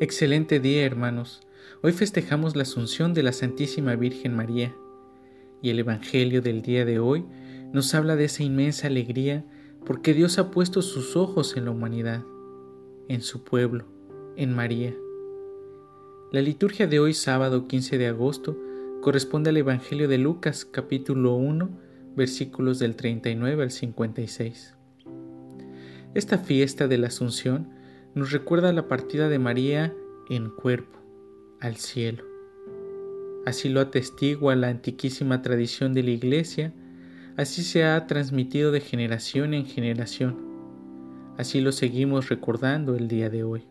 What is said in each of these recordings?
Excelente día, hermanos. Hoy festejamos la Asunción de la Santísima Virgen María y el Evangelio del día de hoy nos habla de esa inmensa alegría porque Dios ha puesto sus ojos en la humanidad, en su pueblo, en María. La liturgia de hoy, sábado 15 de agosto, corresponde al Evangelio de Lucas capítulo 1, versículos del 39 al 56. Esta fiesta de la Asunción nos recuerda la partida de María en cuerpo al cielo. Así lo atestigua la antiquísima tradición de la Iglesia, así se ha transmitido de generación en generación, así lo seguimos recordando el día de hoy.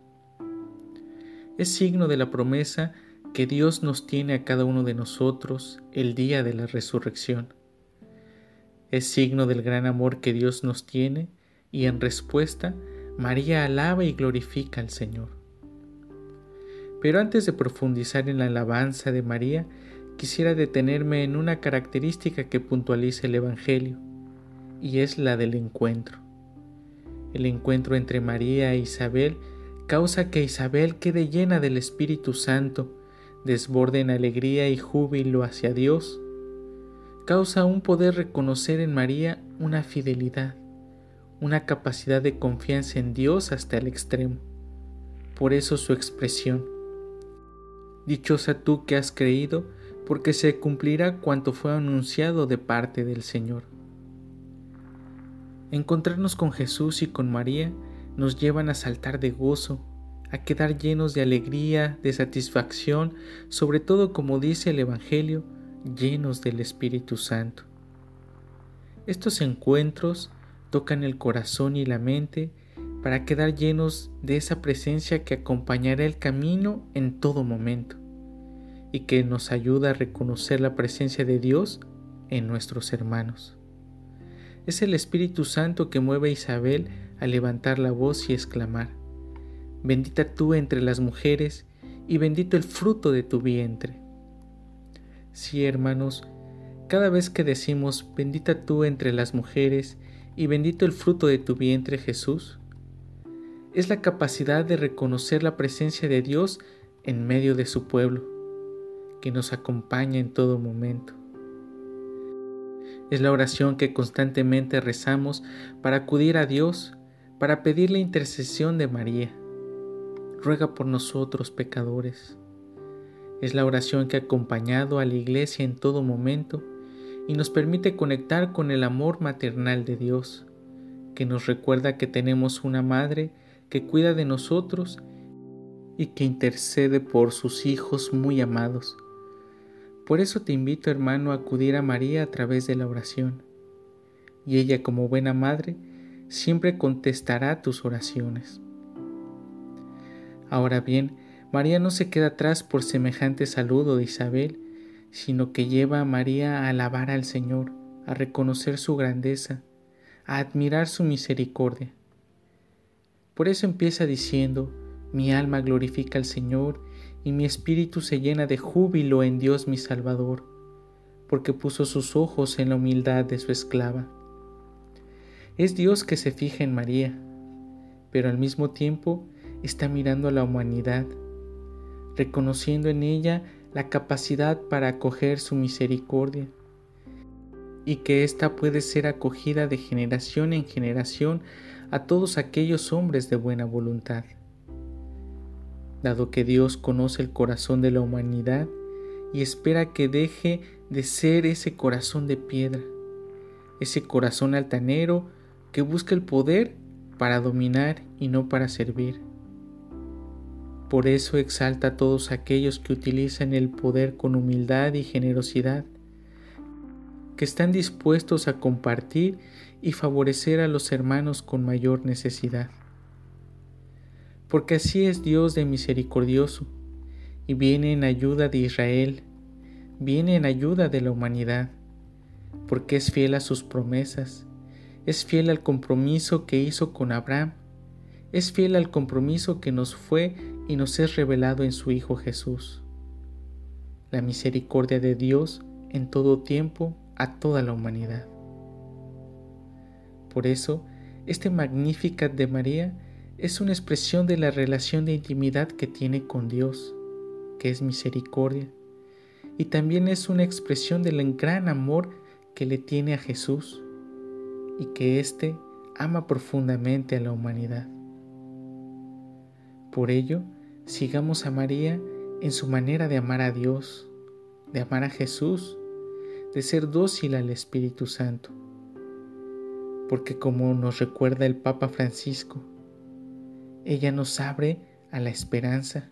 Es signo de la promesa que Dios nos tiene a cada uno de nosotros el día de la resurrección. Es signo del gran amor que Dios nos tiene y en respuesta María alaba y glorifica al Señor. Pero antes de profundizar en la alabanza de María, quisiera detenerme en una característica que puntualiza el Evangelio, y es la del encuentro. El encuentro entre María e Isabel causa que Isabel quede llena del Espíritu Santo, desborde en alegría y júbilo hacia Dios. Causa un poder reconocer en María una fidelidad, una capacidad de confianza en Dios hasta el extremo. Por eso su expresión. Dichosa tú que has creído, porque se cumplirá cuanto fue anunciado de parte del Señor. Encontrarnos con Jesús y con María nos llevan a saltar de gozo, a quedar llenos de alegría, de satisfacción, sobre todo como dice el Evangelio, llenos del Espíritu Santo. Estos encuentros tocan el corazón y la mente para quedar llenos de esa presencia que acompañará el camino en todo momento y que nos ayuda a reconocer la presencia de Dios en nuestros hermanos. Es el Espíritu Santo que mueve a Isabel a levantar la voz y exclamar, Bendita tú entre las mujeres y bendito el fruto de tu vientre. Sí, hermanos, cada vez que decimos, Bendita tú entre las mujeres y bendito el fruto de tu vientre Jesús, es la capacidad de reconocer la presencia de Dios en medio de su pueblo, que nos acompaña en todo momento. Es la oración que constantemente rezamos para acudir a Dios, para pedir la intercesión de María. Ruega por nosotros pecadores. Es la oración que ha acompañado a la Iglesia en todo momento y nos permite conectar con el amor maternal de Dios, que nos recuerda que tenemos una madre que cuida de nosotros y que intercede por sus hijos muy amados. Por eso te invito, hermano, a acudir a María a través de la oración, y ella como buena madre siempre contestará tus oraciones. Ahora bien, María no se queda atrás por semejante saludo de Isabel, sino que lleva a María a alabar al Señor, a reconocer su grandeza, a admirar su misericordia. Por eso empieza diciendo, mi alma glorifica al Señor y mi espíritu se llena de júbilo en Dios mi Salvador, porque puso sus ojos en la humildad de su esclava. Es Dios que se fija en María, pero al mismo tiempo está mirando a la humanidad, reconociendo en ella la capacidad para acoger su misericordia y que ésta puede ser acogida de generación en generación a todos aquellos hombres de buena voluntad. Dado que Dios conoce el corazón de la humanidad y espera que deje de ser ese corazón de piedra, ese corazón altanero que busca el poder para dominar y no para servir. Por eso exalta a todos aquellos que utilizan el poder con humildad y generosidad, que están dispuestos a compartir y favorecer a los hermanos con mayor necesidad. Porque así es Dios de misericordioso, y viene en ayuda de Israel, viene en ayuda de la humanidad, porque es fiel a sus promesas, es fiel al compromiso que hizo con Abraham, es fiel al compromiso que nos fue y nos es revelado en su Hijo Jesús. La misericordia de Dios en todo tiempo a toda la humanidad. Por eso, este Magnificat de María es una expresión de la relación de intimidad que tiene con Dios, que es misericordia, y también es una expresión del gran amor que le tiene a Jesús y que éste ama profundamente a la humanidad. Por ello, sigamos a María en su manera de amar a Dios, de amar a Jesús, de ser dócil al Espíritu Santo. Porque como nos recuerda el Papa Francisco, ella nos abre a la esperanza,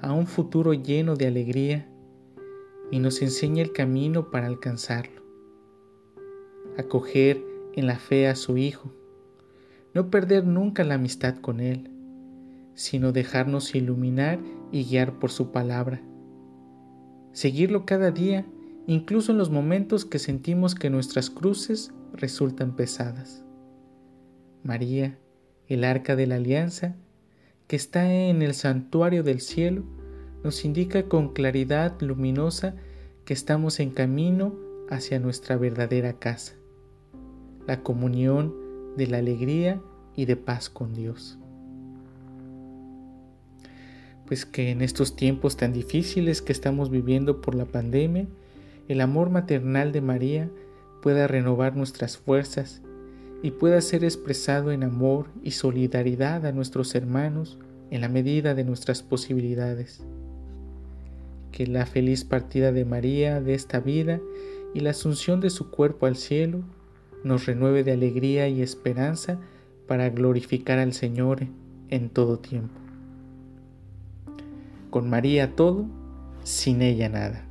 a un futuro lleno de alegría y nos enseña el camino para alcanzarlo. Acoger en la fe a su Hijo, no perder nunca la amistad con Él, sino dejarnos iluminar y guiar por su palabra. Seguirlo cada día, incluso en los momentos que sentimos que nuestras cruces resultan pesadas. María, el arca de la alianza, que está en el santuario del cielo, nos indica con claridad luminosa que estamos en camino hacia nuestra verdadera casa, la comunión de la alegría y de paz con Dios. Pues que en estos tiempos tan difíciles que estamos viviendo por la pandemia, el amor maternal de María pueda renovar nuestras fuerzas y pueda ser expresado en amor y solidaridad a nuestros hermanos en la medida de nuestras posibilidades. Que la feliz partida de María de esta vida y la asunción de su cuerpo al cielo nos renueve de alegría y esperanza para glorificar al Señor en todo tiempo. Con María todo, sin ella nada.